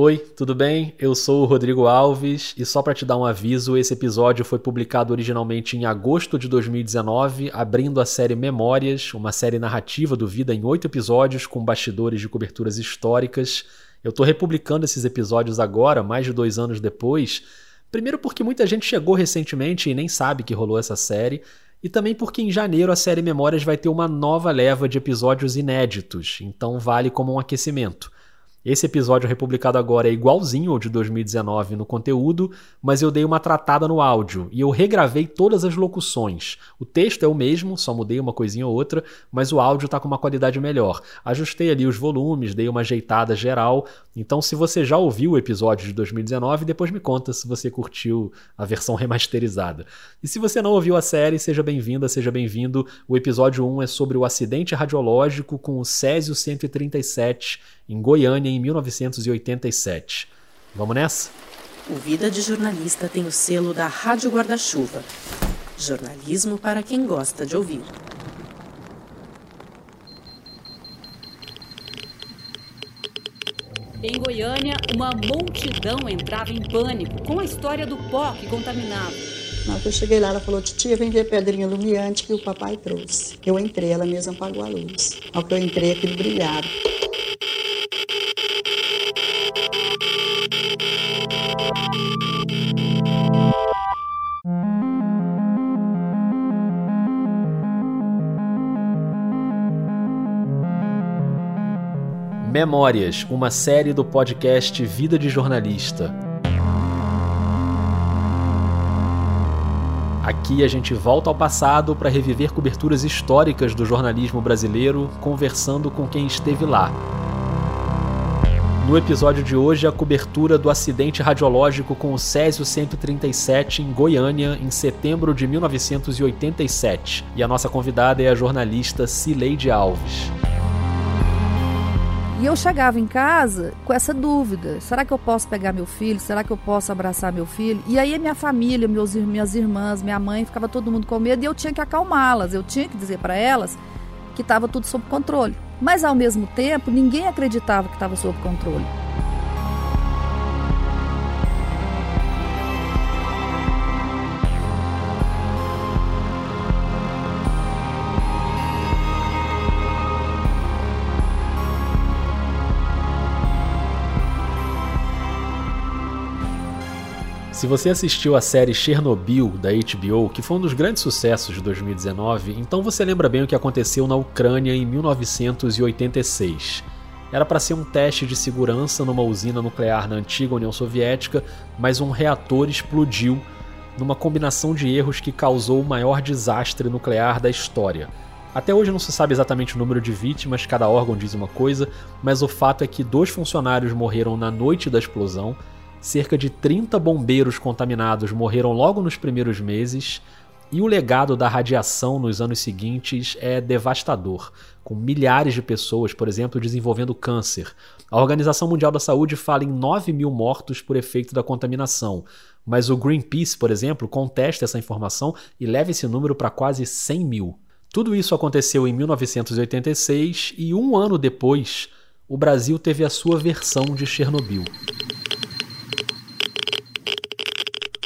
Oi, tudo bem? Eu sou o Rodrigo Alves e só para te dar um aviso, esse episódio foi publicado originalmente em agosto de 2019, abrindo a série Memórias, uma série narrativa do Vida em oito episódios com bastidores de coberturas históricas. Eu estou republicando esses episódios agora, mais de dois anos depois. Primeiro porque muita gente chegou recentemente e nem sabe que rolou essa série, e também porque em janeiro a série Memórias vai ter uma nova leva de episódios inéditos, então vale como um aquecimento. Esse episódio republicado agora é igualzinho ao de 2019 no conteúdo, mas eu dei uma tratada no áudio e eu regravei todas as locuções. O texto é o mesmo, só mudei uma coisinha ou outra, mas o áudio está com uma qualidade melhor. Ajustei ali os volumes, dei uma ajeitada geral. Então, se você já ouviu o episódio de 2019, depois me conta se você curtiu a versão remasterizada. E se você não ouviu a série, seja bem-vinda, seja bem-vindo. O episódio 1 é sobre o acidente radiológico com o Césio 137 em Goiânia em 1987. Vamos nessa? O Vida de Jornalista tem o selo da Rádio Guarda-Chuva. Jornalismo para quem gosta de ouvir. Em Goiânia, uma multidão entrava em pânico com a história do pó que contaminava. Na hora que eu cheguei lá, ela falou: Titia, vem ver a pedrinha lumiante que o papai trouxe. Eu entrei, ela mesma apagou a luz. Ao que eu entrei, aquilo brilhava. Memórias, uma série do podcast Vida de Jornalista. Aqui a gente volta ao passado para reviver coberturas históricas do jornalismo brasileiro, conversando com quem esteve lá. No episódio de hoje, a cobertura do acidente radiológico com o Césio 137 em Goiânia, em setembro de 1987. E a nossa convidada é a jornalista Cileide Alves. E eu chegava em casa com essa dúvida: será que eu posso pegar meu filho? Será que eu posso abraçar meu filho? E aí minha família, meus, minhas irmãs, minha mãe, ficava todo mundo com medo e eu tinha que acalmá-las. Eu tinha que dizer para elas que estava tudo sob controle. Mas ao mesmo tempo, ninguém acreditava que estava sob controle. Se você assistiu a série Chernobyl da HBO, que foi um dos grandes sucessos de 2019, então você lembra bem o que aconteceu na Ucrânia em 1986. Era para ser um teste de segurança numa usina nuclear na antiga União Soviética, mas um reator explodiu numa combinação de erros que causou o maior desastre nuclear da história. Até hoje não se sabe exatamente o número de vítimas, cada órgão diz uma coisa, mas o fato é que dois funcionários morreram na noite da explosão cerca de 30 bombeiros contaminados morreram logo nos primeiros meses, e o legado da radiação nos anos seguintes é devastador, com milhares de pessoas, por exemplo, desenvolvendo câncer. A Organização Mundial da Saúde fala em 9 mil mortos por efeito da contaminação, mas o Greenpeace, por exemplo, contesta essa informação e leva esse número para quase 100 mil. Tudo isso aconteceu em 1986 e um ano depois, o Brasil teve a sua versão de Chernobyl.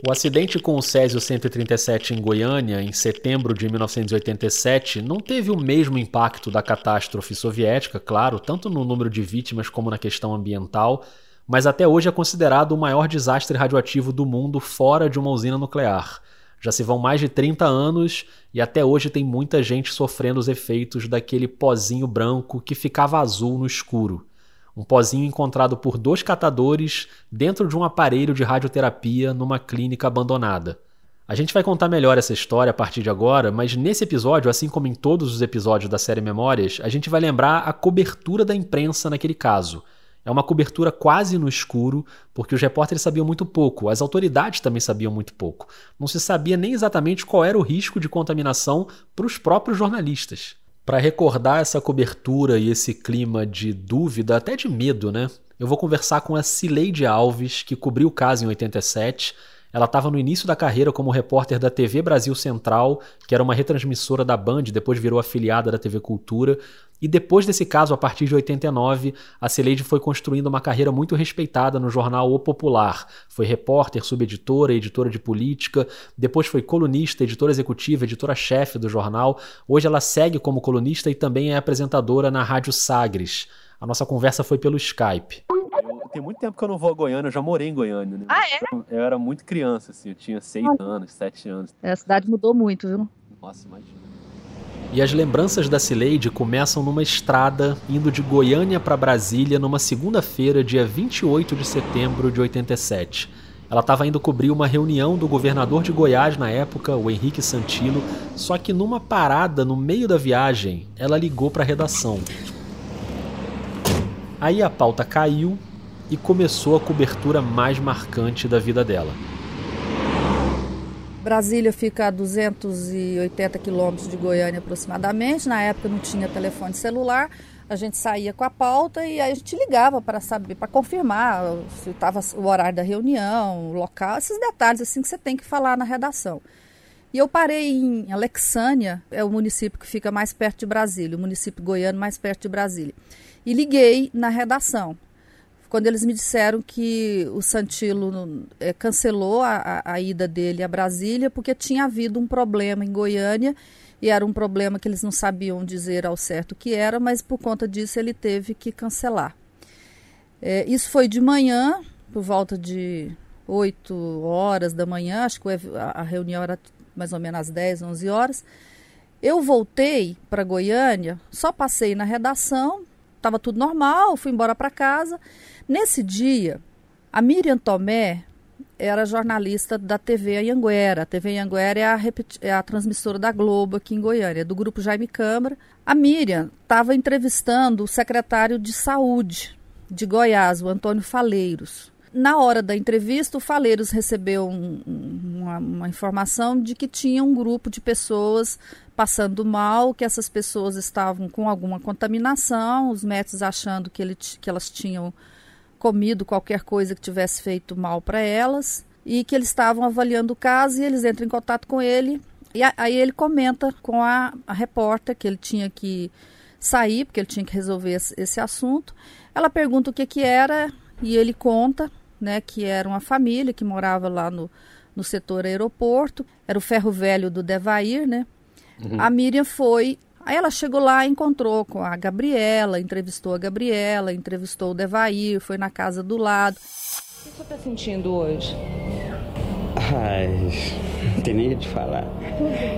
O acidente com o Césio 137 em Goiânia, em setembro de 1987, não teve o mesmo impacto da catástrofe soviética, claro, tanto no número de vítimas como na questão ambiental, mas até hoje é considerado o maior desastre radioativo do mundo fora de uma usina nuclear. Já se vão mais de 30 anos e até hoje tem muita gente sofrendo os efeitos daquele pozinho branco que ficava azul no escuro um pozinho encontrado por dois catadores dentro de um aparelho de radioterapia numa clínica abandonada. A gente vai contar melhor essa história a partir de agora, mas nesse episódio, assim como em todos os episódios da série Memórias, a gente vai lembrar a cobertura da imprensa naquele caso. É uma cobertura quase no escuro, porque os repórteres sabiam muito pouco, as autoridades também sabiam muito pouco. Não se sabia nem exatamente qual era o risco de contaminação para os próprios jornalistas. Para recordar essa cobertura e esse clima de dúvida, até de medo, né? Eu vou conversar com a Cileide Alves, que cobriu o caso em 87. Ela estava no início da carreira como repórter da TV Brasil Central, que era uma retransmissora da Band, depois virou afiliada da TV Cultura. E depois desse caso, a partir de 89, a Celeide foi construindo uma carreira muito respeitada no jornal O Popular. Foi repórter, subeditora, editora de política, depois foi colunista, editora executiva, editora-chefe do jornal. Hoje ela segue como colunista e também é apresentadora na Rádio Sagres. A nossa conversa foi pelo Skype tem muito tempo que eu não vou a Goiânia, eu já morei em Goiânia. Né? Ah, é? Eu era muito criança, assim, eu tinha seis ah. anos, sete anos. É, a cidade mudou muito, viu? Nossa, imagina. E as lembranças da Cileide começam numa estrada indo de Goiânia para Brasília numa segunda-feira, dia 28 de setembro de 87. Ela estava indo cobrir uma reunião do governador de Goiás na época, o Henrique Santilo, só que numa parada no meio da viagem, ela ligou para a redação. Aí a pauta caiu e começou a cobertura mais marcante da vida dela. Brasília fica a 280 quilômetros de Goiânia aproximadamente. Na época não tinha telefone celular. A gente saía com a pauta e aí a gente ligava para saber, para confirmar se estava o horário da reunião, o local, esses detalhes assim que você tem que falar na redação. E eu parei em Alexânia, é o município que fica mais perto de Brasília, o município goiano mais perto de Brasília. E liguei na redação quando eles me disseram que o Santilo é, cancelou a, a, a, ida dele a Brasília porque tinha havido um problema em Goiânia e era um problema que eles não sabiam dizer ao certo o que era, mas por conta disso ele teve que cancelar. É, isso foi de manhã, por volta de 8 horas da manhã, acho que a reunião era mais ou menos às 10, 11 horas. Eu voltei para Goiânia, só passei na redação, estava tudo normal, fui embora para casa. Nesse dia, a Miriam Tomé era jornalista da TV Anhanguera. A TV Anhanguera é a, é a transmissora da Globo aqui em Goiânia, do grupo Jaime Câmara. A Miriam estava entrevistando o secretário de Saúde de Goiás, o Antônio Faleiros. Na hora da entrevista, o Faleiros recebeu um, uma, uma, informação de que tinha um grupo de pessoas passando mal, que essas pessoas estavam com alguma contaminação, os médicos achando que, ele, que elas tinham comido qualquer coisa que tivesse feito mal para elas e que eles estavam avaliando o caso e eles entram em contato com ele e aí ele comenta com a, a repórter que ele tinha que sair porque ele tinha que resolver esse, esse assunto. Ela pergunta o que que era e ele conta, né, que era uma família que morava lá no, no setor aeroporto, era o ferro velho do Devair, né? Uhum. A Miriam foi Aí ela chegou lá, encontrou com a Gabriela, entrevistou a Gabriela, entrevistou o Devair, foi na casa do lado. O que você está sentindo hoje? Ai, não tem nem o que falar.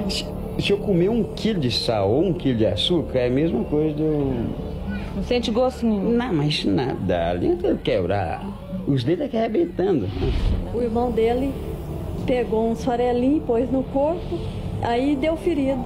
Se, se, eu comer um quilo de sal ou um quilo de açúcar, é a mesma coisa do. Não sente gosto nenhum? Não, mas nada. Ali eu quebrar. Os dedos aqui arrebentando. O irmão dele pegou um farelinho, pôs no corpo, aí deu ferido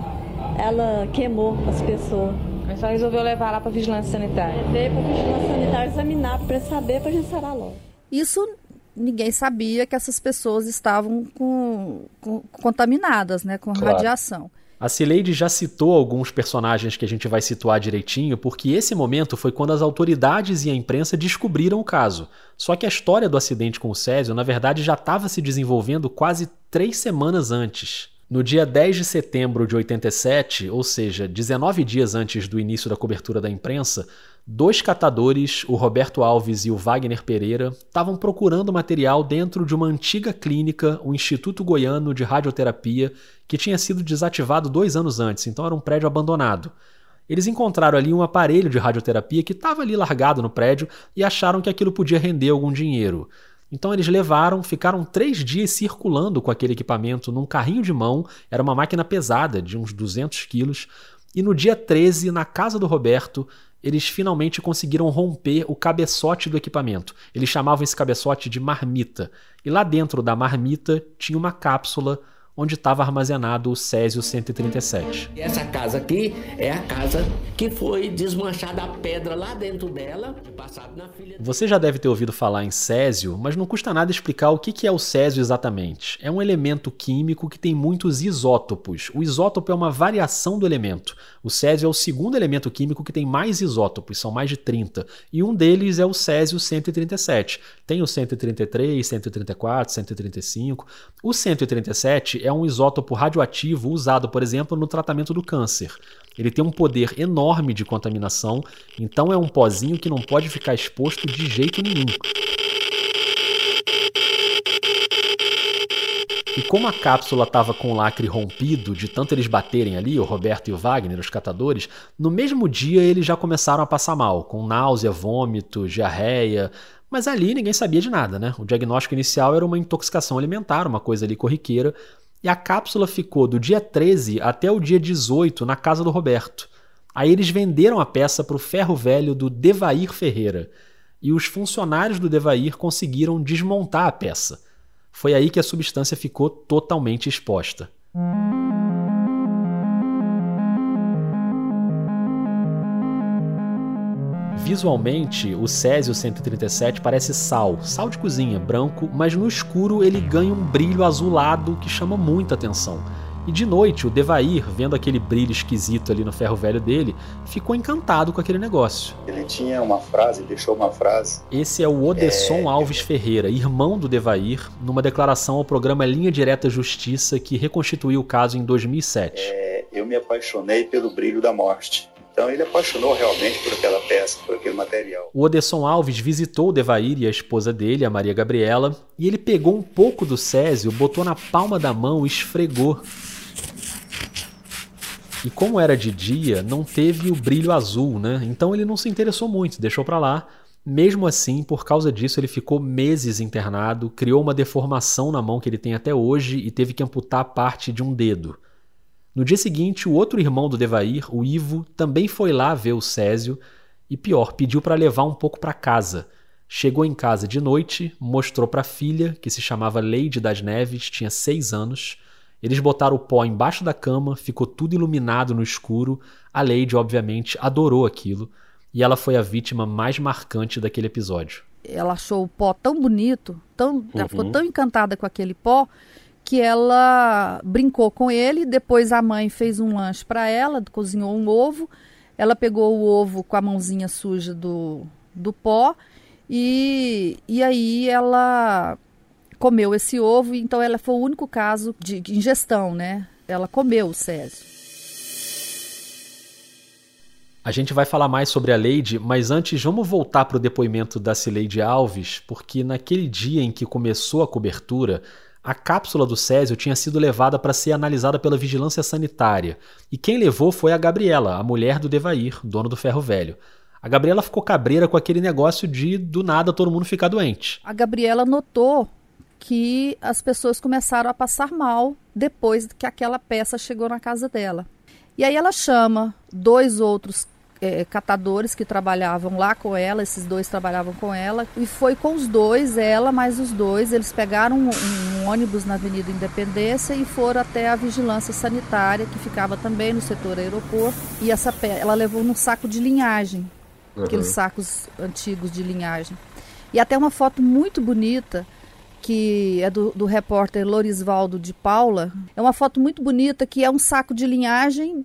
ela queimou as pessoas. Mas só resolveu levar lá para vigilância sanitária. Veio para vigilância sanitária examinar para saber para a gente sarar logo. Isso ninguém sabia que essas pessoas estavam com, com contaminadas, né, com claro. radiação. A Cileide já citou alguns personagens que a gente vai situar direitinho, porque esse momento foi quando as autoridades e a imprensa descobriram o caso. Só que a história do acidente com o Césio, na verdade, já estava se desenvolvendo quase três semanas antes. No dia 10 de setembro de 87, ou seja, 19 dias antes do início da cobertura da imprensa, dois catadores, o Roberto Alves e o Wagner Pereira, estavam procurando material dentro de uma antiga clínica, o Instituto Goiano de Radioterapia, que tinha sido desativado dois anos antes, então era um prédio abandonado. Eles encontraram ali um aparelho de radioterapia que estava ali largado no prédio e acharam que aquilo podia render algum dinheiro. Então eles levaram, ficaram três dias circulando com aquele equipamento num carrinho de mão, era uma máquina pesada, de uns 200 quilos, e no dia 13, na casa do Roberto, eles finalmente conseguiram romper o cabeçote do equipamento. Eles chamavam esse cabeçote de marmita. E lá dentro da marmita tinha uma cápsula onde estava armazenado o Césio 137. Essa casa aqui é a casa que foi desmanchada a pedra lá dentro dela, passado na filha. Você já deve ter ouvido falar em Césio, mas não custa nada explicar o que é o Césio exatamente. É um elemento químico que tem muitos isótopos. O isótopo é uma variação do elemento. O Césio é o segundo elemento químico que tem mais isótopos, são mais de 30, e um deles é o Césio 137. Tem o 133, 134, 135. O 137 é um isótopo radioativo usado, por exemplo, no tratamento do câncer. Ele tem um poder enorme de contaminação, então é um pozinho que não pode ficar exposto de jeito nenhum. E como a cápsula estava com o lacre rompido, de tanto eles baterem ali, o Roberto e o Wagner, os catadores, no mesmo dia eles já começaram a passar mal, com náusea, vômito, diarreia. Mas ali ninguém sabia de nada, né? O diagnóstico inicial era uma intoxicação alimentar, uma coisa ali corriqueira. E a cápsula ficou do dia 13 até o dia 18 na casa do Roberto. Aí eles venderam a peça para o ferro velho do Devair Ferreira. E os funcionários do Devair conseguiram desmontar a peça. Foi aí que a substância ficou totalmente exposta. Visualmente, o Césio 137 parece sal, sal de cozinha, branco, mas no escuro ele ganha um brilho azulado que chama muita atenção. E de noite, o Devair, vendo aquele brilho esquisito ali no ferro velho dele, ficou encantado com aquele negócio. Ele tinha uma frase, deixou uma frase. Esse é o Odesson é... Alves Ferreira, irmão do Devair, numa declaração ao programa Linha Direta Justiça que reconstituiu o caso em 2007. É... Eu me apaixonei pelo brilho da morte. Então ele apaixonou realmente por aquela peça, por aquele material. O Odesson Alves visitou o Devair e a esposa dele, a Maria Gabriela, e ele pegou um pouco do Césio, botou na palma da mão e esfregou. E como era de dia, não teve o brilho azul, né? Então ele não se interessou muito, deixou para lá. Mesmo assim, por causa disso, ele ficou meses internado, criou uma deformação na mão que ele tem até hoje e teve que amputar parte de um dedo. No dia seguinte, o outro irmão do Devair, o Ivo, também foi lá ver o Césio e, pior, pediu para levar um pouco para casa. Chegou em casa de noite, mostrou para a filha, que se chamava Leide das Neves, tinha seis anos. Eles botaram o pó embaixo da cama, ficou tudo iluminado no escuro. A Leide, obviamente, adorou aquilo e ela foi a vítima mais marcante daquele episódio. Ela achou o pó tão bonito, tão, uhum. ela ficou uhum. tão encantada com aquele pó que ela brincou com ele. Depois a mãe fez um lanche para ela, cozinhou um ovo. Ela pegou o ovo com a mãozinha suja do, do pó e, e aí ela comeu esse ovo, então ela foi o único caso de ingestão, né? Ela comeu o césio. A gente vai falar mais sobre a Leide, mas antes vamos voltar para o depoimento da Cileide Alves, porque naquele dia em que começou a cobertura, a cápsula do Césio tinha sido levada para ser analisada pela vigilância sanitária, e quem levou foi a Gabriela, a mulher do Devair, dono do ferro velho. A Gabriela ficou cabreira com aquele negócio de do nada todo mundo ficar doente. A Gabriela notou que as pessoas começaram a passar mal depois que aquela peça chegou na casa dela. E aí ela chama dois outros é, catadores que trabalhavam lá com ela, esses dois trabalhavam com ela, e foi com os dois, ela mais os dois, eles pegaram um, um ônibus na Avenida Independência e foram até a vigilância sanitária, que ficava também no setor aeroporto, e essa ela levou num saco de linhagem, uhum. aqueles sacos antigos de linhagem. E até uma foto muito bonita, que é do, do repórter Lorisvaldo de Paula. É uma foto muito bonita que é um saco de linhagem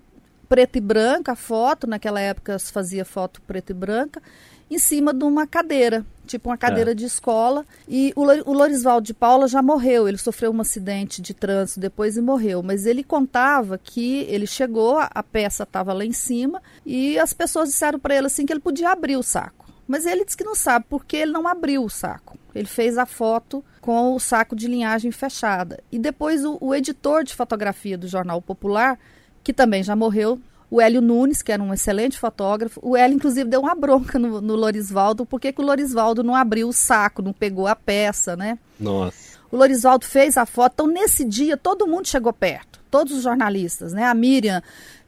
preta e branca a foto, naquela época se fazia foto preta e branca, em cima de uma cadeira, tipo uma cadeira é. de escola. E o, o Lorisvaldo de Paula já morreu, ele sofreu um acidente de trânsito depois e morreu. Mas ele contava que ele chegou, a peça estava lá em cima, e as pessoas disseram para ele assim que ele podia abrir o saco. Mas ele disse que não sabe porque ele não abriu o saco. Ele fez a foto com o saco de linhagem fechada. E depois o, o editor de fotografia do Jornal Popular que também já morreu, o Hélio Nunes, que era um excelente fotógrafo. O Hélio, inclusive, deu uma bronca no, no Lorisvaldo, porque que o Lorisvaldo não abriu o saco, não pegou a peça, né? Nossa. O Lorisvaldo fez a foto, então nesse dia todo mundo chegou perto. todos os jornalistas, né? A Miriam,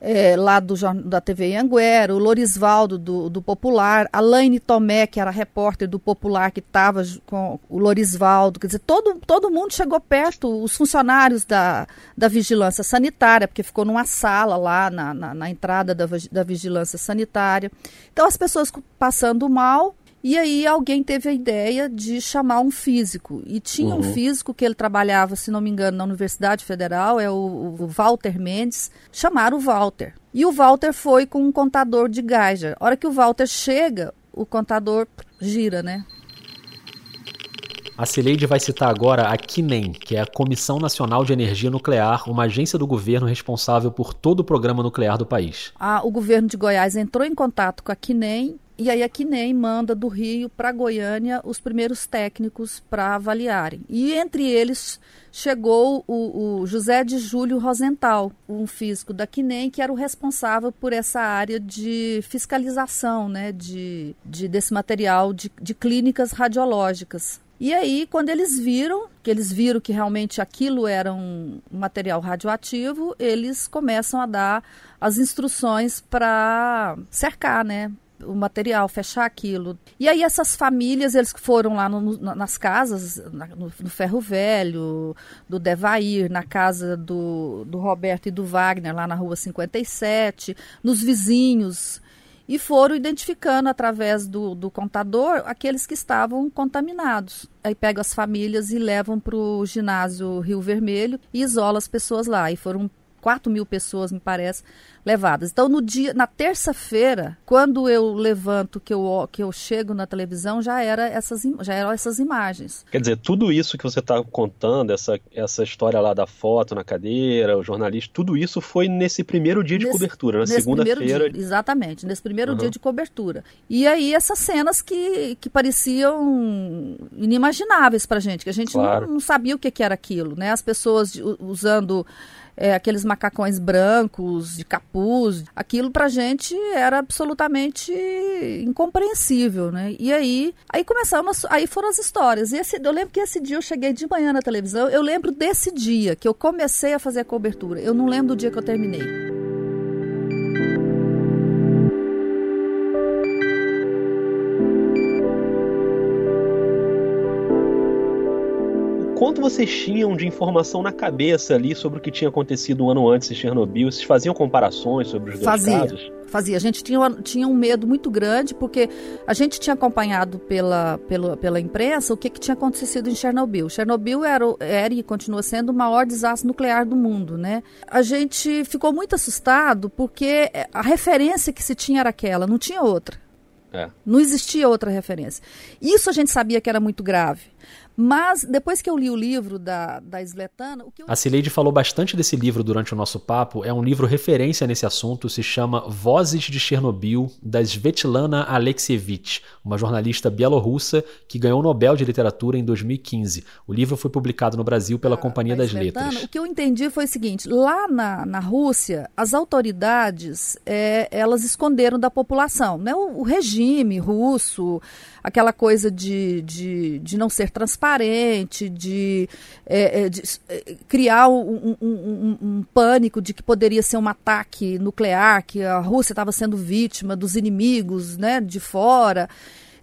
é, lá do, da TV Anguera, o Lorisvaldo do, do Popular, a Laine Tomé, que era repórter do Popular, que estava com o Lorisvaldo, quer dizer, todo, todo mundo chegou perto, os funcionários da, da vigilância sanitária, porque ficou numa sala lá na, na, na entrada da, da vigilância sanitária. Então, as pessoas passando mal, e aí alguém teve a ideia de chamar um físico. E tinha uhum. um físico que ele trabalhava, se não me engano, na Universidade Federal, é o, o Walter Mendes. Chamaram o Walter. E o Walter foi com um contador de Geiger. A hora que o Walter chega, o contador gira, né? A Cileide vai citar agora a CNEM, que é a Comissão Nacional de Energia Nuclear, uma agência do governo responsável por todo o programa nuclear do país. Ah, o governo de Goiás entrou em contato com a CNEM e aí a CNEM manda do Rio para Goiânia os primeiros técnicos para avaliarem. E entre eles chegou o, o, José de Júlio Rosenthal, um físico da CNEM, que era o responsável por essa área de fiscalização né, de, de desse material de, de clínicas radiológicas. E aí, quando eles viram, que eles viram que realmente aquilo era um material radioativo, eles começam a dar as instruções para cercar, né? O material, fechar aquilo. E aí essas famílias, eles foram lá no, nas casas, no, no, Ferro Velho, do Devair, na casa do, do Roberto e do Wagner, lá na rua 57, nos vizinhos, e foram identificando através do, do contador aqueles que estavam contaminados. Aí pegam as famílias e levam para o ginásio Rio Vermelho e isolam as pessoas lá. E foram 4 mil pessoas, me parece, levadas. Então, no dia, na terça-feira, quando eu levanto, que eu, que eu chego na televisão, já, era essas, já eram essas imagens. Quer dizer, tudo isso que você está contando, essa, essa história lá da foto na cadeira, o jornalista, tudo isso foi nesse primeiro dia de nesse, cobertura, na segunda-feira. Exatamente, nesse primeiro uhum. dia de cobertura. E aí, essas cenas que, que pareciam inimagináveis para gente, que a gente claro. não, não, sabia o que, que era aquilo, né? As pessoas usando é, aqueles macacões brancos, de capuz, aquilo pra gente era absolutamente incompreensível, né? E aí, aí começamos, aí foram as histórias. E esse, eu lembro que esse dia eu cheguei de manhã na televisão, eu lembro desse dia que eu comecei a fazer a cobertura. Eu não lembro do dia que eu terminei. Quanto vocês tinham de informação na cabeça ali sobre o que tinha acontecido um ano antes em Chernobyl? Vocês faziam comparações sobre os dois Fazia. casos? Fazia. A gente tinha, tinha um medo muito grande, porque a gente tinha acompanhado pela, pela, pela imprensa o que, que tinha acontecido em Chernobyl. Chernobyl era, era e continua sendo o maior desastre nuclear do mundo, né? A gente ficou muito assustado porque a referência que se tinha era aquela, não tinha outra. É. Não existia outra referência. Isso a gente sabia que era muito grave. Mas depois que eu li o livro da, da Sletana. O que eu... A Cileide falou bastante desse livro durante o nosso papo. É um livro referência nesse assunto, se chama Vozes de Chernobyl, da Svetlana Alexievich, uma jornalista bielorrussa que ganhou o Nobel de Literatura em 2015. O livro foi publicado no Brasil pela Companhia das Sletana. Letras. O que eu entendi foi o seguinte: lá na, na Rússia, as autoridades é, elas esconderam da população. Né? O, o regime russo aquela coisa de, de, de não ser transparente, de, é, é de é, criar um, um, um, um, pânico de que poderia ser um ataque nuclear, que a Rússia estava sendo vítima dos inimigos né, de fora.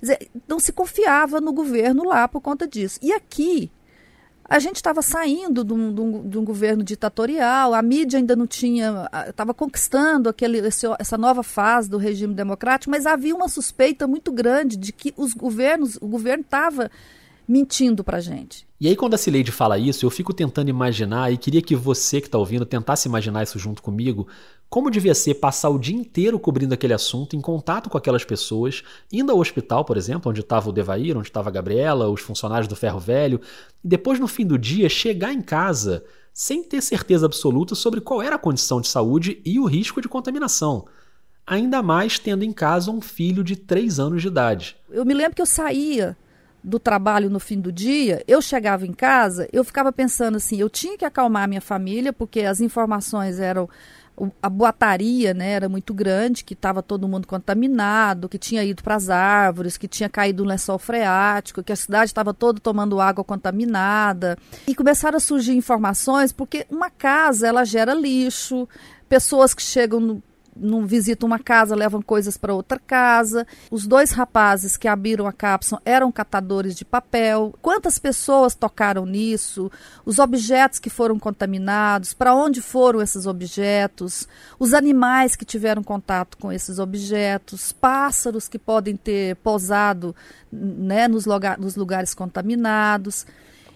Dizer, não se confiava no governo lá por conta disso. E aqui, a gente estava saindo de um, de, um, de um, governo ditatorial, a mídia ainda não tinha, estava conquistando aquele, esse, essa nova fase do regime democrático, mas havia uma suspeita muito grande de que os governos, o governo estava mentindo para gente. E aí, quando a Cileide fala isso, eu fico tentando imaginar e queria que você que está ouvindo tentasse imaginar isso junto comigo. Como devia ser passar o dia inteiro cobrindo aquele assunto, em contato com aquelas pessoas, indo ao hospital, por exemplo, onde estava o Devair, onde estava a Gabriela, os funcionários do Ferro Velho, e depois, no fim do dia, chegar em casa sem ter certeza absoluta sobre qual era a condição de saúde e o risco de contaminação. Ainda mais tendo em casa um filho de 3 anos de idade. Eu me lembro que eu saía do trabalho no fim do dia, eu chegava em casa, eu ficava pensando assim, eu tinha que acalmar minha família, porque as informações eram a boataria né, era muito grande, que estava todo mundo contaminado, que tinha ido para as árvores, que tinha caído um lençol freático, que a cidade estava toda tomando água contaminada. E começaram a surgir informações, porque uma casa ela gera lixo, pessoas que chegam não visitam uma casa, levam coisas para outra casa. Os dois rapazes que abriram a cápsula eram catadores de papel. Quantas pessoas tocaram nisso? Os objetos que foram contaminados, para onde foram esses objetos? Os animais que tiveram contato com esses objetos, pássaros que podem ter pousado né, nos, lugar, nos lugares contaminados.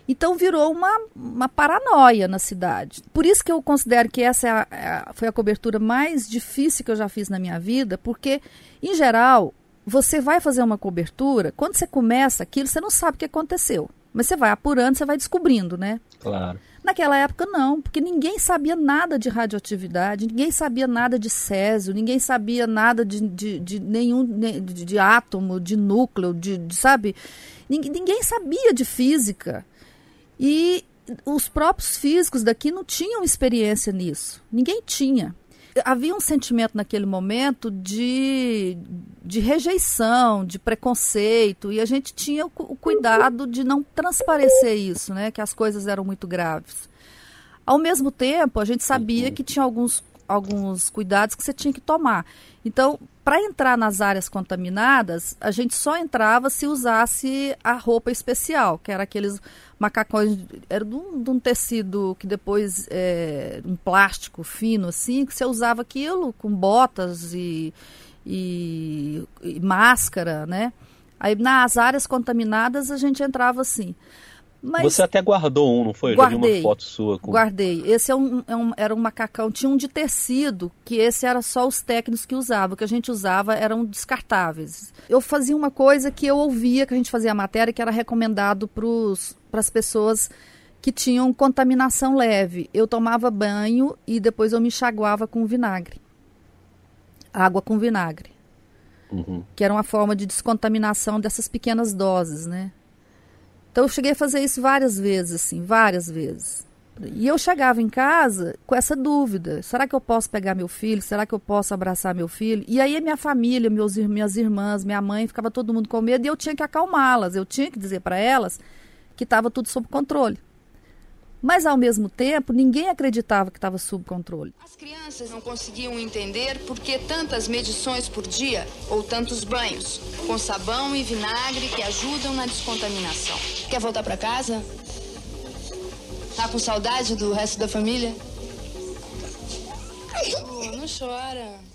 Então virou uma, uma paranoia na cidade. Por isso que eu considero que essa é a, a, foi a cobertura mais difícil que eu já fiz na minha vida, porque, em geral, você vai fazer uma cobertura, quando você começa aquilo, você não sabe o que aconteceu. Mas você vai apurando, você vai descobrindo, né? Claro. Naquela época, não, porque ninguém sabia nada de radioatividade, ninguém sabia nada de césio, ninguém sabia nada de, de, de nenhum de, de, átomo, de núcleo, de, sabe? Ninguém, ninguém sabia de física. E os próprios físicos daqui não tinham experiência nisso. Ninguém tinha. Havia um sentimento naquele momento de, de rejeição, de preconceito, e a gente tinha o, o cuidado de não transparecer isso, né? Que as coisas eram muito graves. Ao mesmo tempo, a gente sabia que tinha alguns, alguns cuidados que você tinha que tomar. Então, para entrar nas áreas contaminadas, a gente só entrava se usasse a roupa especial, que era aqueles macacões, era de um, de um tecido que depois, é, um plástico fino assim, que você usava aquilo com botas e, e, e máscara, né? Aí nas áreas contaminadas a gente entrava assim. Mas Você até guardou um, não foi? Eu guardei, já vi uma foto sua. Com... Guardei. Esse é um, é um, era um macacão, tinha um de tecido, que esse era só os técnicos que usavam. O que a gente usava eram descartáveis. Eu fazia uma coisa que eu ouvia, que a gente fazia a matéria, que era recomendado para as pessoas que tinham contaminação leve. Eu tomava banho e depois eu me enxaguava com vinagre. Água com vinagre. Uhum. Que era uma forma de descontaminação dessas pequenas doses, né? Então eu cheguei a fazer isso várias vezes, assim, várias vezes. E eu chegava em casa com essa dúvida: será que eu posso pegar meu filho? Será que eu posso abraçar meu filho? E aí minha família, meus, minhas irmãs, minha mãe, ficava todo mundo com medo e eu tinha que acalmá-las, eu tinha que dizer para elas que estava tudo sob controle. Mas, ao mesmo tempo, ninguém acreditava que estava sob controle. As crianças não conseguiam entender por que tantas medições por dia ou tantos banhos, com sabão e vinagre que ajudam na descontaminação. Quer voltar para casa? Tá com saudade do resto da família? Oh, não chora.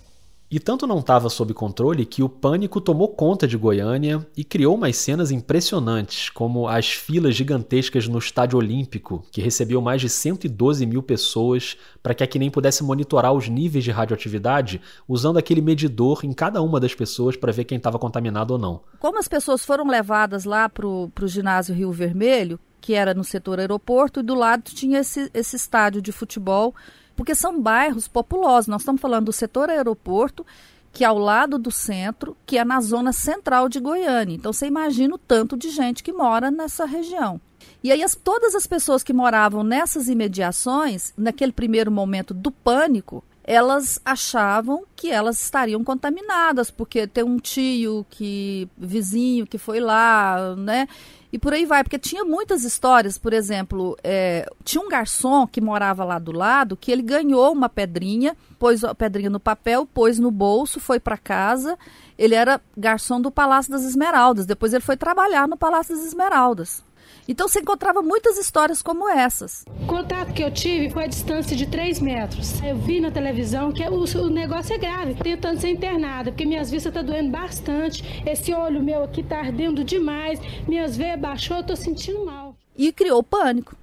E tanto não estava sob controle que o pânico tomou conta de Goiânia e criou umas cenas impressionantes, como as filas gigantescas no Estádio Olímpico, que recebeu mais de 112 mil pessoas para que a nem pudesse monitorar os níveis de radioatividade usando aquele medidor em cada uma das pessoas para ver quem estava contaminado ou não. Como as pessoas foram levadas lá para o ginásio Rio Vermelho, que era no setor aeroporto, e do lado tinha esse, esse estádio de futebol porque são bairros populosos. Nós estamos falando do setor aeroporto, que é ao lado do centro, que é na zona central de Goiânia. Então você imagina o tanto de gente que mora nessa região. E aí as, todas as pessoas que moravam nessas imediações, naquele primeiro momento do pânico, elas achavam que elas estariam contaminadas, porque tem um tio que vizinho que foi lá, né? E por aí vai, porque tinha muitas histórias, por exemplo, é, tinha um garçom que morava lá do lado que ele ganhou uma pedrinha, pôs a pedrinha no papel, pôs no bolso, foi para casa. Ele era garçom do Palácio das Esmeraldas. Depois ele foi trabalhar no Palácio das Esmeraldas. Então você encontrava muitas histórias como essas. O contato que eu tive foi a distância de 3 metros. Eu vi na televisão que o, o negócio é grave, tentando ser internada, porque minhas vistas estão tá doendo bastante. Esse olho meu aqui está ardendo demais, minhas veias baixou, eu estou sentindo mal. E criou pânico.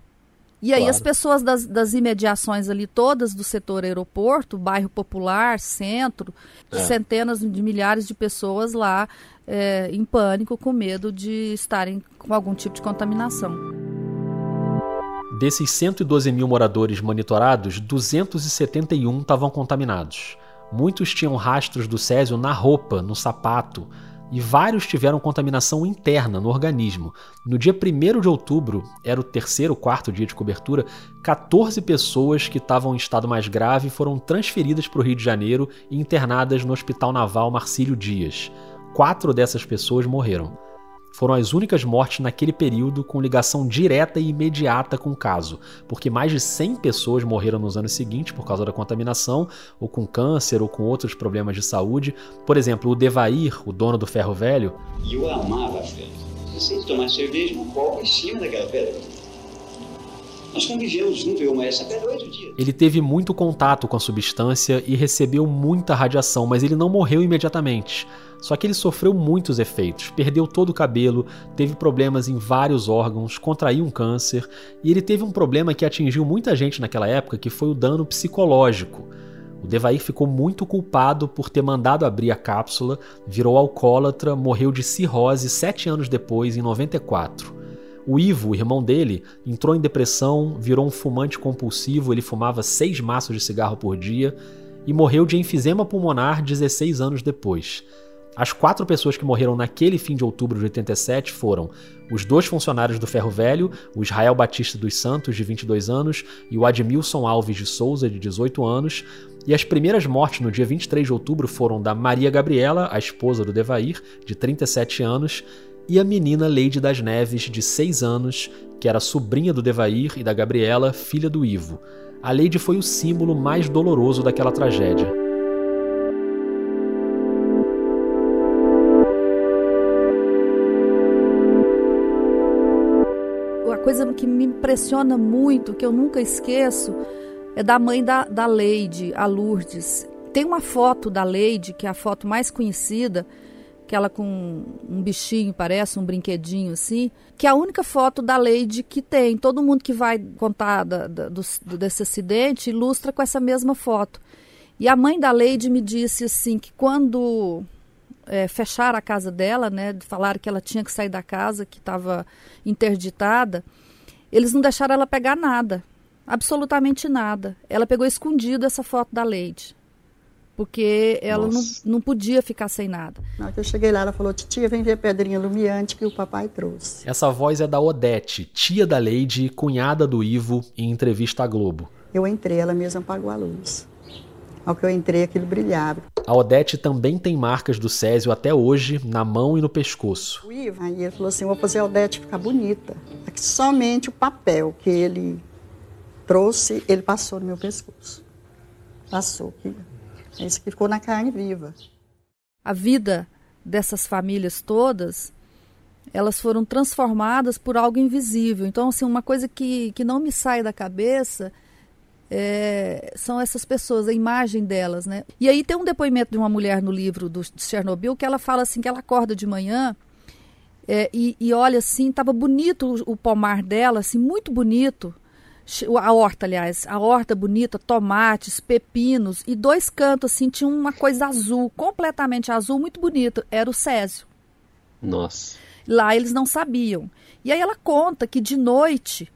E aí claro. as pessoas das, das, imediações ali todas do setor aeroporto, bairro popular, centro, é. centenas de milhares de pessoas lá é, em pânico, com medo de estarem com algum tipo de contaminação. Desses 112 mil moradores monitorados, 271 estavam contaminados. Muitos tinham rastros do césio na roupa, no sapato. e vários tiveram contaminação interna no organismo. No dia 1 de outubro, era o terceiro, quarto dia de cobertura, 14 pessoas que estavam em estado mais grave foram transferidas para o Rio de Janeiro e internadas no Hospital Naval Marcílio Dias. Quatro dessas pessoas morreram foram as únicas mortes naquele período com ligação direta e imediata com o caso, porque mais de 100 pessoas morreram nos anos seguintes por causa da contaminação, ou com câncer, ou com outros problemas de saúde. Por exemplo, o Devair, o dono do ferro velho. E eu amava festa. Eu sempre tomar cerveja no copo em cima daquela pedra. Nós convivemos junto, eu, mas essa pedra oito dias. Ele teve muito contato com a substância e recebeu muita radiação, mas ele não morreu imediatamente. Só que ele sofreu muitos efeitos, perdeu todo o cabelo, teve problemas em vários órgãos, contraiu um câncer e ele teve um problema que atingiu muita gente naquela época, que foi o dano psicológico. O Devair ficou muito culpado por ter mandado abrir a cápsula, virou alcoólatra, morreu de cirrose sete anos depois, em 94. O Ivo, irmão dele, entrou em depressão, virou um fumante compulsivo, ele fumava seis maços de cigarro por dia e morreu de enfisema pulmonar 16 anos depois. As quatro pessoas que morreram naquele fim de outubro de 87 foram os dois funcionários do Ferro Velho, o Israel Batista dos Santos, de 22 anos, e o Admilson Alves de Souza, de 18 anos. E as primeiras mortes no dia 23 de outubro foram da Maria Gabriela, a esposa do Devair, de 37 anos, e a menina Leide das Neves, de 6 anos, que era sobrinha do Devair e da Gabriela, filha do Ivo. A Leide foi o símbolo mais doloroso daquela tragédia. Impressiona muito, que eu nunca esqueço, é da mãe da, da Leide, a Lourdes. Tem uma foto da Leide, que é a foto mais conhecida, que ela com um bichinho, parece um brinquedinho assim, que é a única foto da Leide que tem. Todo mundo que vai contar da, da, do, desse acidente ilustra com essa mesma foto. E a mãe da Leide me disse assim que quando é, fecharam a casa dela, né, falaram que ela tinha que sair da casa, que estava interditada, eles não deixaram ela pegar nada, absolutamente nada. Ela pegou escondido essa foto da Leide, porque ela não, não podia ficar sem nada. Na hora que eu cheguei lá, ela falou: Titia, vem ver a pedrinha lumiante que o papai trouxe. Essa voz é da Odete, tia da Leide, cunhada do Ivo, em entrevista à Globo. Eu entrei, ela mesma apagou a luz. Ao que eu entrei, aquilo brilhava. A Odete também tem marcas do Césio até hoje, na mão e no pescoço. O Ivo, aí ele falou assim, vou fazer a Odete ficar bonita. Que somente o papel que ele trouxe, ele passou no meu pescoço. Passou. É isso que ficou na carne viva. A vida dessas famílias todas, elas foram transformadas por algo invisível. Então, assim, uma coisa que, que não me sai da cabeça é, são essas pessoas, a imagem delas, né? E aí tem um depoimento de uma mulher no livro do, de Chernobyl que ela fala assim que ela acorda de manhã é, e, e, olha assim, estava bonito o, o, pomar dela, assim, muito bonito. A horta, aliás, a horta bonita, tomates, pepinos e dois cantos assim tinha uma coisa azul, completamente azul, muito bonito. Era o Césio. Nossa. Lá eles não sabiam. E aí ela conta que de noite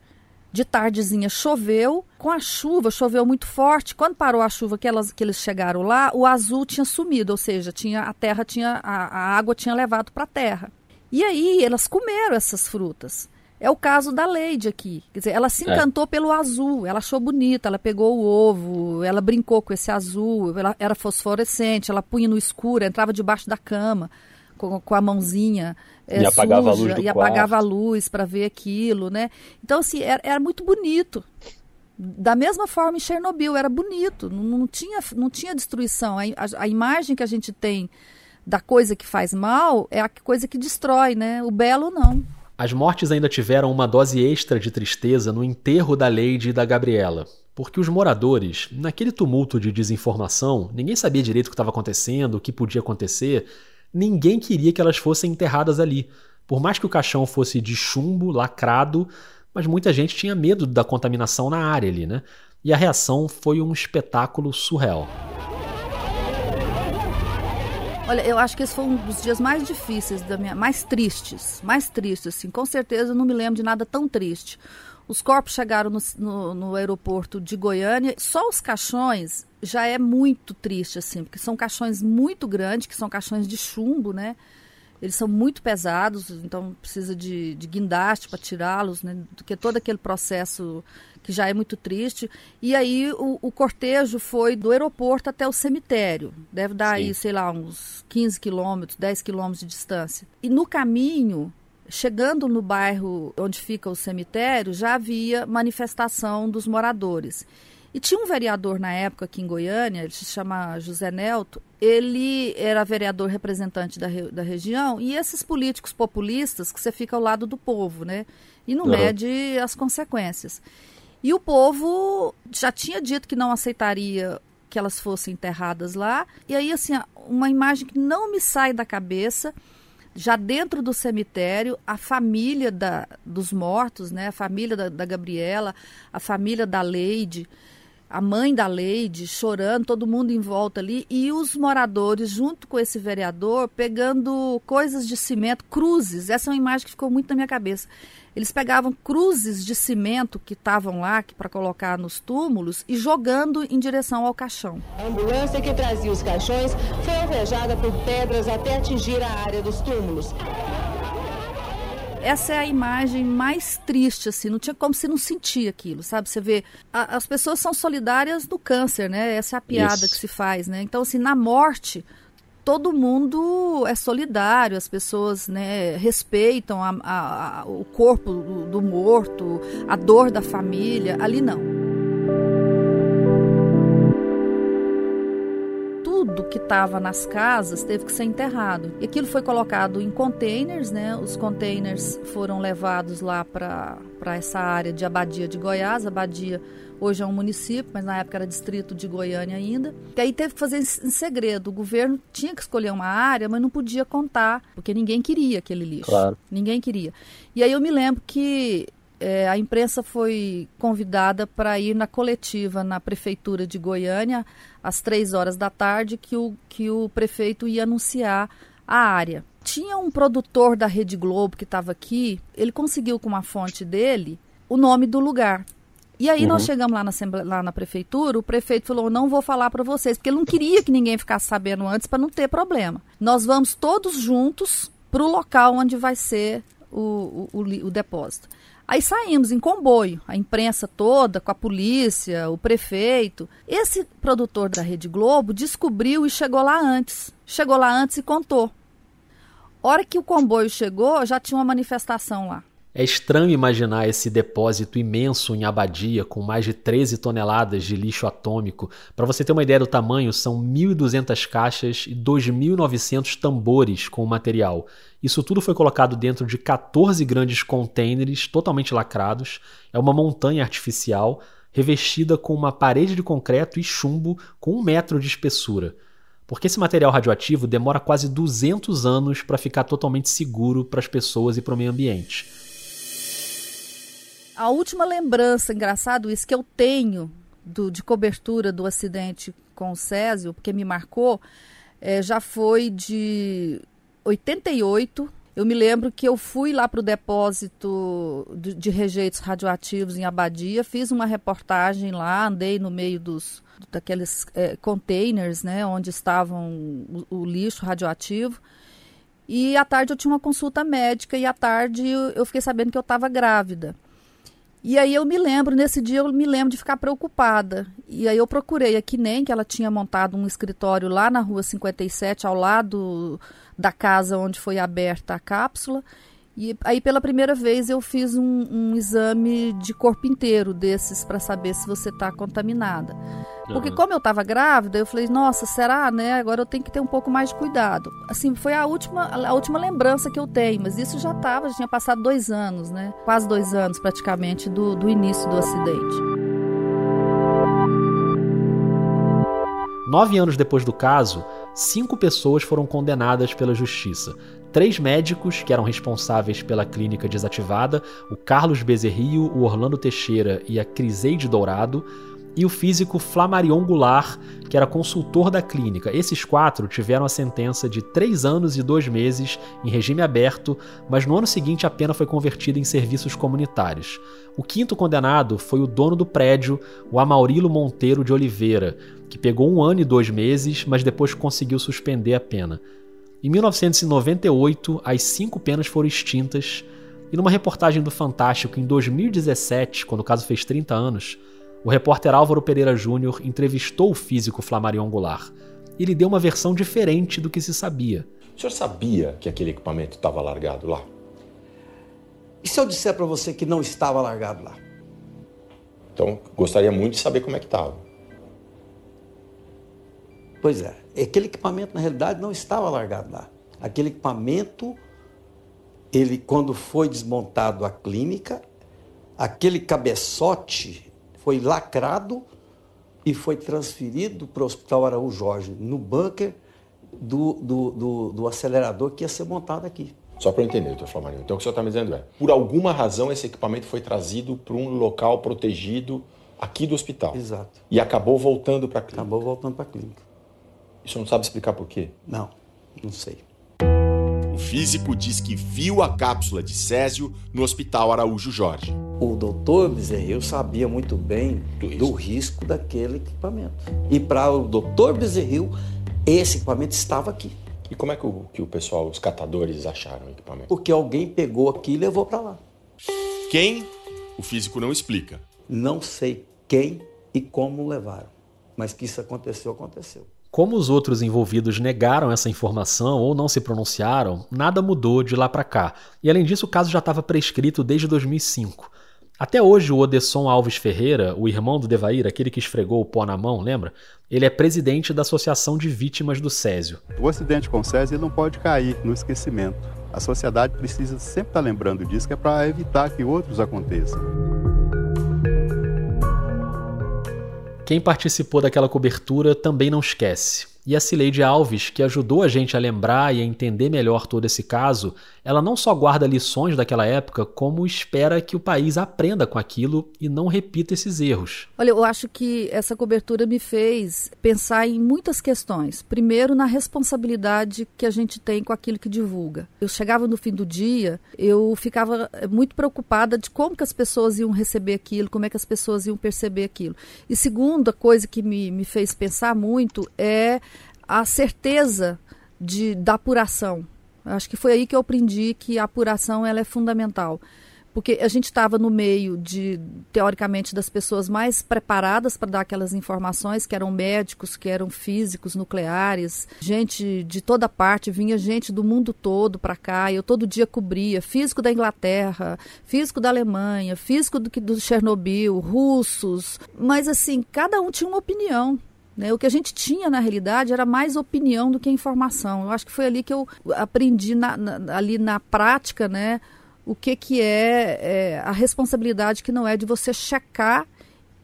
de tardezinha choveu, com a chuva, choveu muito forte. Quando parou a chuva que, elas, que eles chegaram lá, o azul tinha sumido, ou seja, tinha, a terra tinha, a, a água tinha levado para a terra. E aí elas comeram essas frutas. É o caso da Leide aqui. Quer dizer, ela se é. encantou é. pelo azul, ela achou bonito, ela pegou o ovo, ela brincou com esse azul, ela era fosforescente, ela punha no escuro, entrava debaixo da cama com, com a mãozinha é, e apagava a luz e apagava a luz para ver aquilo, né? Então assim era, era, muito bonito. Da mesma forma em Chernobyl era bonito, não, não tinha não tinha destruição. A, a, a, imagem que a gente tem da coisa que faz mal é a coisa que destrói, né? O belo não. As mortes ainda tiveram uma dose extra de tristeza no enterro da Lady e da Gabriela. Porque os moradores, naquele tumulto de desinformação, ninguém sabia direito o que estava acontecendo, o que podia acontecer, ninguém queria que elas fossem enterradas ali. Por mais que o caixão fosse de chumbo, lacrado, mas muita gente tinha medo da contaminação na área ali, né? E a reação foi um espetáculo surreal. Olha, eu acho que esse foi um dos dias mais difíceis da minha, mais tristes, mais tristes, assim. Com certeza eu não me lembro de nada tão triste. Os corpos chegaram no, no, no, aeroporto de Goiânia. Só os caixões já é muito triste, assim, porque são caixões muito grandes, que são caixões de chumbo, né? Eles são muito pesados, então precisa de, de guindaste para tirá-los, né? Porque todo aquele processo que já é muito triste. E aí o, o, cortejo foi do aeroporto até o cemitério. Deve dar Sim. aí, sei lá, uns 15 quilômetros, 10 quilômetros de distância. E no caminho, chegando no bairro onde fica o cemitério, já havia manifestação dos moradores. E tinha um vereador na época aqui em Goiânia, ele se chama José Nelto, ele era vereador representante da, da região, e esses políticos populistas que você fica ao lado do povo, né? E não uhum. mede as consequências. E o povo já tinha dito que não aceitaria que elas fossem enterradas lá. E aí, assim, uma imagem que não me sai da cabeça, já dentro do cemitério, a família da, dos mortos, né? A família da, da Gabriela, a família da Leide, a mãe da Leide chorando, todo mundo em volta ali, e os moradores, junto com esse vereador, pegando coisas de cimento, cruzes. Essa é uma imagem que ficou muito na minha cabeça. Eles pegavam cruzes de cimento que estavam lá para colocar nos túmulos e jogando em direção ao caixão. A ambulância que trazia os caixões foi alvejada por pedras até atingir a área dos túmulos essa é a imagem mais triste, assim, não tinha como se não sentir aquilo, sabe? Você vê, a, as pessoas são solidárias do câncer, né? Essa é a piada Isso. que se faz, né? Então, assim, na morte, todo mundo é solidário, as pessoas né, respeitam a, a, a, o corpo do, do morto, a dor da família. Ali não. Tudo que estava nas casas teve que ser enterrado. E aquilo foi colocado em containers, né? Os containers foram levados lá para essa área de Abadia de Goiás. Abadia hoje é um município, mas na época era distrito de Goiânia ainda. E aí teve que fazer em segredo. O governo tinha que escolher uma área, mas não podia contar, porque ninguém queria aquele lixo. Claro. Ninguém queria. E aí eu me lembro que é, a imprensa foi convidada para ir na coletiva na prefeitura de Goiânia às três horas da tarde que o, que o prefeito ia anunciar a área. Tinha um produtor da Rede Globo que estava aqui, ele conseguiu com uma fonte dele o nome do lugar. E aí uhum. nós chegamos lá na, lá na prefeitura, o prefeito falou, não vou falar para vocês, porque ele não queria que ninguém ficasse sabendo antes para não ter problema. Nós vamos todos juntos para o local onde vai ser o, o, o, o depósito. Aí saímos em comboio, a imprensa toda, com a polícia, o prefeito. Esse produtor da Rede Globo descobriu e chegou lá antes. Chegou lá antes e contou. Hora que o comboio chegou, já tinha uma manifestação lá. É estranho imaginar esse depósito imenso em Abadia, com mais de 13 toneladas de lixo atômico. Para você ter uma ideia do tamanho, são 1.200 caixas e 2.900 tambores com o material. Isso tudo foi colocado dentro de 14 grandes containers totalmente lacrados. É uma montanha artificial revestida com uma parede de concreto e chumbo com um metro de espessura. Porque esse material radioativo demora quase 200 anos para ficar totalmente seguro para as pessoas e para o meio ambiente. A última lembrança, engraçado isso, que eu tenho do, de cobertura do acidente com o Césio, porque me marcou, é, já foi de 88. Eu me lembro que eu fui lá para o depósito de, de, rejeitos radioativos em Abadia, fiz uma reportagem lá, andei no meio dos daqueles é, containers, né, onde estavam o, o lixo radioativo. E à tarde eu tinha uma consulta médica e à tarde eu, eu fiquei sabendo que eu estava grávida. E aí eu me lembro, nesse dia eu me lembro de ficar preocupada. E aí eu procurei a nem que ela tinha montado um escritório lá na rua 57, ao lado da casa onde foi aberta a cápsula. E aí, pela primeira vez, eu fiz um, um exame de corpo inteiro desses para saber se você está contaminada. Porque, uhum. como eu estava grávida, eu falei, nossa, será, né? Agora eu tenho que ter um pouco mais de cuidado. Assim, foi a última, a última lembrança que eu tenho, mas isso já estava, já tinha passado dois anos, né? Quase dois anos, praticamente, do, do início do acidente. Nove anos depois do caso, cinco pessoas foram condenadas pela justiça. Três médicos que eram responsáveis pela clínica desativada, o Carlos Bezerrio, o Orlando Teixeira e a Criseide Dourado, e o físico Flamarion Goulart, que era consultor da clínica. Esses quatro tiveram a sentença de três anos e dois meses em regime aberto, mas no ano seguinte a pena foi convertida em serviços comunitários. O quinto condenado foi o dono do prédio, o Amaurilo Monteiro de Oliveira, que pegou um ano e dois meses, mas depois conseguiu suspender a pena. Em 1998, as cinco penas foram extintas, e numa reportagem do Fantástico em 2017, quando o caso fez 30 anos, o repórter Álvaro Pereira Júnior entrevistou o físico Flamarion Goulart. E ele deu uma versão diferente do que se sabia. O senhor sabia que aquele equipamento estava largado lá? E se eu disser para você que não estava largado lá? Então, gostaria muito de saber como é que estava. Pois é, aquele equipamento na realidade não estava largado lá. Aquele equipamento, ele quando foi desmontado a clínica, aquele cabeçote foi lacrado e foi transferido para o Hospital Araújo Jorge, no bunker do, do, do, do acelerador que ia ser montado aqui. Só para eu entender, doutor Flamarinho. Então o que o senhor está me dizendo é, por alguma razão esse equipamento foi trazido para um local protegido aqui do hospital. Exato. E acabou voltando para a clínica. Acabou voltando para a clínica. O senhor não sabe explicar por quê? Não, não sei. O físico diz que viu a cápsula de Césio no Hospital Araújo Jorge. O doutor Bezerril sabia muito bem do risco daquele equipamento. E para o doutor Bezerril, esse equipamento estava aqui. E como é que o, que o pessoal, os catadores, acharam o equipamento? Porque alguém pegou aqui e levou para lá. Quem? O físico não explica. Não sei quem e como levaram. Mas que isso aconteceu, aconteceu. Como os outros envolvidos negaram essa informação ou não se pronunciaram, nada mudou de lá para cá. E além disso, o caso já estava prescrito desde 2005. Até hoje, o Odesson Alves Ferreira, o irmão do Devair, aquele que esfregou o pó na mão, lembra? Ele é presidente da Associação de Vítimas do Césio. O acidente com o Césio não pode cair no esquecimento. A sociedade precisa sempre estar lembrando disso, que é para evitar que outros aconteçam. Quem participou daquela cobertura também não esquece. E a Cileide Alves, que ajudou a gente a lembrar e a entender melhor todo esse caso, ela não só guarda lições daquela época, como espera que o país aprenda com aquilo e não repita esses erros. Olha, eu acho que essa cobertura me fez pensar em muitas questões. Primeiro, na responsabilidade que a gente tem com aquilo que divulga. Eu chegava no fim do dia, eu ficava muito preocupada de como que as pessoas iam receber aquilo, como é que as pessoas iam perceber aquilo. E segunda coisa que me, me fez pensar muito é a certeza de, da apuração. Acho que foi aí que eu aprendi que a apuração ela é fundamental. Porque a gente estava no meio de, teoricamente, das pessoas mais preparadas para dar aquelas informações, que eram médicos, que eram físicos, nucleares, gente de toda parte, vinha gente do mundo todo para cá, eu todo dia cobria, físico da Inglaterra, físico da Alemanha, físico do, do Chernobyl, russos, mas assim, cada um tinha uma opinião. Né? O que a gente tinha na realidade era mais opinião do que informação. Eu acho que foi ali que eu aprendi na, na, ali na prática, né, o que, que é, é, a responsabilidade que não é de você checar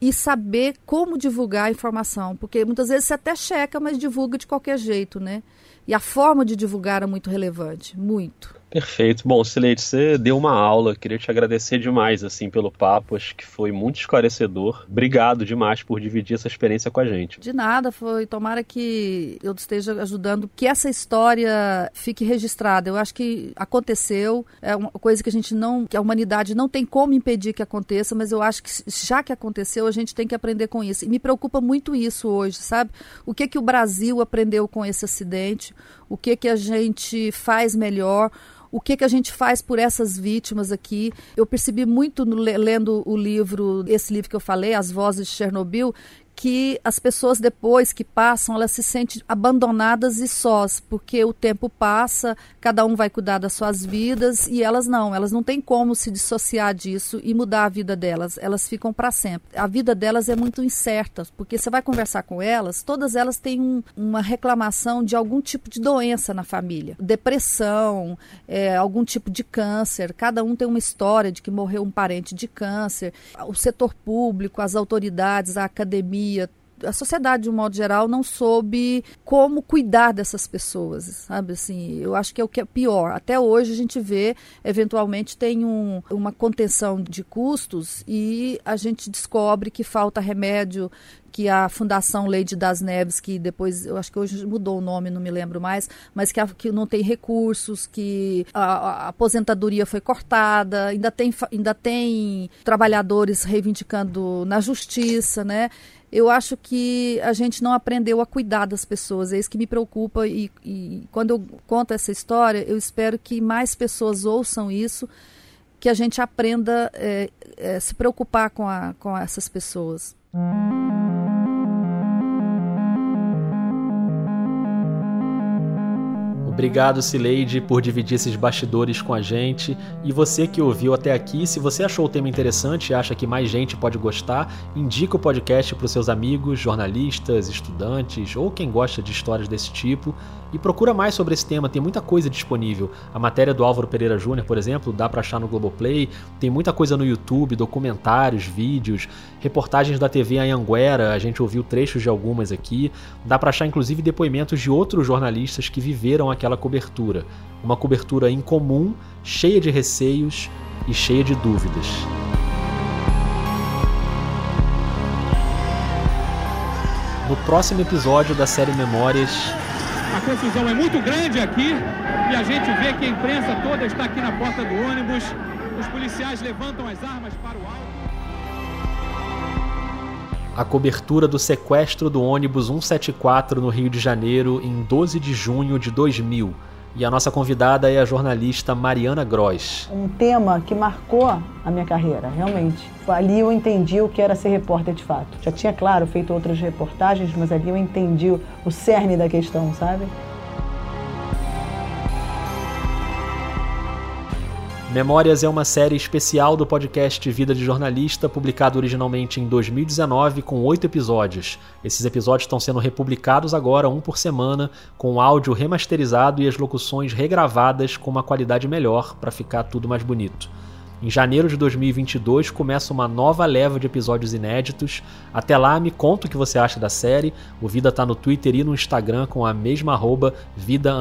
e saber como divulgar a informação, porque muitas vezes você até checa, mas divulga de qualquer jeito, né? E a forma de divulgar é muito relevante, muito. Perfeito. Bom, Sileide, você deu uma aula. Queria te agradecer demais assim pelo papo. Acho que foi muito esclarecedor. Obrigado demais por dividir essa experiência com a gente. De nada, foi. Tomara que eu esteja ajudando que essa história fique registrada. Eu acho que aconteceu. É uma coisa que a gente não, que a humanidade não tem como impedir que aconteça, mas eu acho que já que aconteceu, a gente tem que aprender com isso. E me preocupa muito isso hoje, sabe? O que que o Brasil aprendeu com esse acidente? O que que a gente faz melhor? o que, que a gente faz por essas vítimas aqui. Eu percebi muito no, lendo o livro, esse livro que eu falei, As Vozes de Chernobyl, que as pessoas depois que passam, elas se sentem abandonadas e sós, porque o tempo passa, cada um vai cuidar das suas vidas e elas não, elas não têm como se dissociar disso e mudar a vida delas, elas ficam para sempre. A vida delas é muito incerta, porque você vai conversar com elas, todas elas têm um, uma reclamação de algum tipo de doença na família, depressão, é, algum tipo de câncer, cada um tem uma história de que morreu um parente de câncer, o setor público, as autoridades, a academia, a sociedade de um modo geral não soube como cuidar dessas pessoas, sabe assim, eu acho que é o que é pior. Até hoje a gente vê, eventualmente tem um, uma contenção de custos e a gente descobre que falta remédio que a Fundação Leide das Neves, que depois, eu acho que hoje mudou o nome, não me lembro mais, mas que, a, que não tem recursos, que a, a, aposentadoria foi cortada, ainda tem, ainda tem trabalhadores reivindicando na justiça, né? eu acho que a gente não aprendeu a cuidar das pessoas. É isso que me preocupa. E, e, quando eu conto essa história, eu espero que mais pessoas ouçam isso, que a gente aprenda a é, é, se preocupar com, a, com essas pessoas. Obrigado, Cileide, por dividir esses bastidores com a gente. E você que ouviu até aqui, se você achou o tema interessante e acha que mais gente pode gostar, indica o podcast para os seus amigos, jornalistas, estudantes ou quem gosta de histórias desse tipo. E procura mais sobre esse tema, tem muita coisa disponível. A matéria do Álvaro Pereira Júnior, por exemplo, dá para achar no Globoplay. Tem muita coisa no YouTube, documentários, vídeos, reportagens da TV Anhanguera, a gente ouviu trechos de algumas aqui. Dá para achar inclusive depoimentos de outros jornalistas que viveram aquela cobertura. Uma cobertura incomum, cheia de receios e cheia de dúvidas. No próximo episódio da série Memórias, a confusão é muito grande aqui e a gente vê que a imprensa toda está aqui na porta do ônibus. Os policiais levantam as armas para o alto. A cobertura do sequestro do ônibus 174 no Rio de Janeiro em 12 de junho de 2000 e a nossa convidada é a jornalista Mariana Gross. Um tema que marcou a minha carreira, realmente. Ali eu entendi o que era ser repórter de fato. Já tinha, claro, feito outras reportagens, mas ali eu entendi o cerne da questão, sabe? Memórias é uma série especial do podcast Vida de Jornalista, publicado originalmente em 2019 com oito episódios. Esses episódios estão sendo republicados agora, um por semana, com áudio remasterizado e as locuções regravadas com uma qualidade melhor para ficar tudo mais bonito. Em janeiro de 2022 começa uma nova leva de episódios inéditos. Até lá, me conta o que você acha da série. O Vida tá no Twitter e no Instagram com a mesma arroba Vida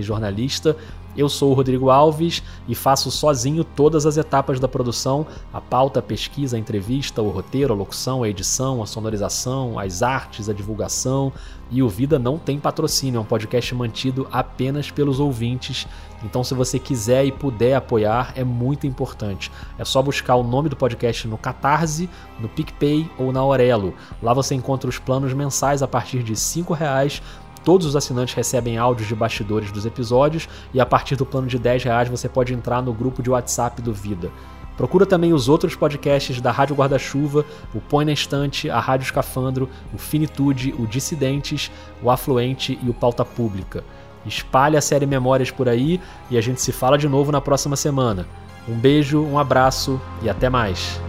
Jornalista. Eu sou o Rodrigo Alves e faço sozinho todas as etapas da produção: a pauta, a pesquisa, a entrevista, o roteiro, a locução, a edição, a sonorização, as artes, a divulgação. E o Vida não tem patrocínio, é um podcast mantido apenas pelos ouvintes. Então, se você quiser e puder apoiar, é muito importante. É só buscar o nome do podcast no Catarse, no PicPay ou na Aurelo. Lá você encontra os planos mensais a partir de R$ reais Todos os assinantes recebem áudios de bastidores dos episódios e a partir do plano de 10 reais você pode entrar no grupo de WhatsApp do Vida. Procura também os outros podcasts da Rádio Guarda-Chuva, o Põe na Estante, a Rádio Escafandro, o Finitude, o Dissidentes, o Afluente e o Pauta Pública. Espalhe a série Memórias por aí e a gente se fala de novo na próxima semana. Um beijo, um abraço e até mais.